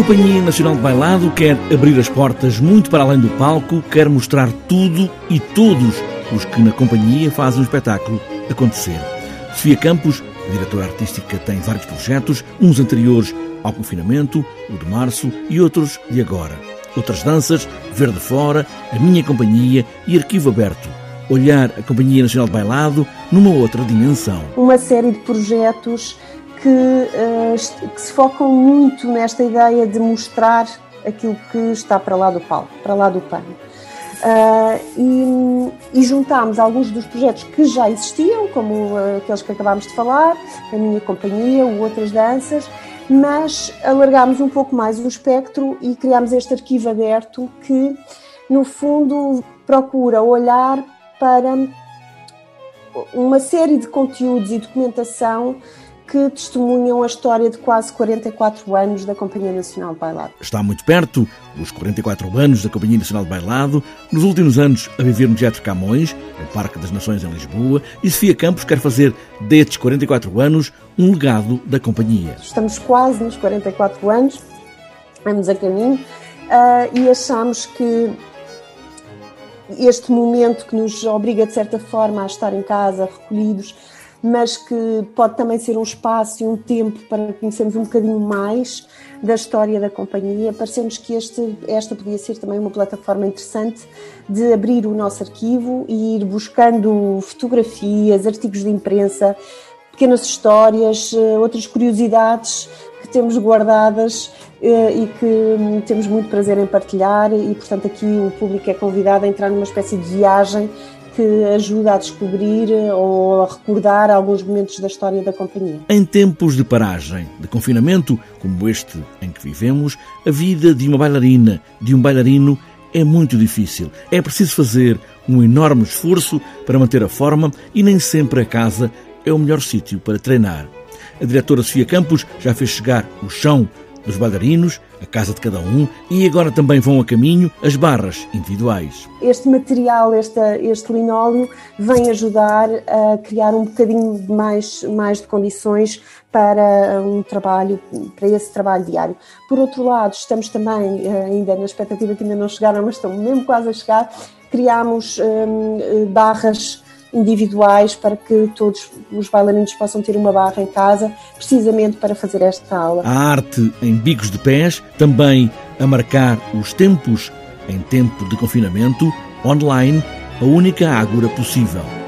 Companhia Nacional de Bailado quer abrir as portas muito para além do palco, quer mostrar tudo e todos os que na companhia fazem o espetáculo acontecer. Sofia Campos, diretora artística, tem vários projetos, uns anteriores ao confinamento, o de março e outros de agora. Outras danças, Verde Fora, A Minha Companhia e Arquivo Aberto. Olhar a Companhia Nacional de Bailado numa outra dimensão. Uma série de projetos que, uh, que se focam muito nesta ideia de mostrar aquilo que está para lá do palco, para lá do pano. Uh, e, e juntámos alguns dos projetos que já existiam, como uh, aqueles que acabámos de falar, a minha companhia, o Outras Danças, mas alargámos um pouco mais o espectro e criámos este arquivo aberto que, no fundo, procura olhar para uma série de conteúdos e documentação que testemunham a história de quase 44 anos da Companhia Nacional de Bailado. Está muito perto, os 44 anos da Companhia Nacional de Bailado, nos últimos anos a viver no Teatro Camões, no Parque das Nações em Lisboa, e Sofia Campos quer fazer destes 44 anos um legado da companhia. Estamos quase nos 44 anos, vamos a caminho, uh, e achamos que este momento que nos obriga, de certa forma, a estar em casa, recolhidos, mas que pode também ser um espaço e um tempo para conhecermos um bocadinho mais da história da companhia. Parecemos que este, esta podia ser também uma plataforma interessante de abrir o nosso arquivo e ir buscando fotografias, artigos de imprensa, pequenas histórias, eh, outras curiosidades que temos guardadas eh, e que hum, temos muito prazer em partilhar e portanto aqui o público é convidado a entrar numa espécie de viagem que ajuda a descobrir ou a recordar alguns momentos da história da companhia. Em tempos de paragem, de confinamento, como este em que vivemos, a vida de uma bailarina, de um bailarino, é muito difícil. É preciso fazer um enorme esforço para manter a forma e nem sempre a casa é o melhor sítio para treinar. A diretora Sofia Campos já fez chegar o chão dos bailarinos, a casa de cada um e agora também vão a caminho as barras individuais. Este material, este, este linóleo, vem ajudar a criar um bocadinho mais, mais de condições para um trabalho, para esse trabalho diário. Por outro lado, estamos também, eh, ainda na expectativa que ainda não chegaram, mas estão mesmo quase a chegar, criámos hum, barras individuais para que todos os bailarinos possam ter uma barra em casa, precisamente para fazer esta aula. A arte em bicos de pés, também a marcar os tempos em tempo de confinamento, online, a única ágora possível.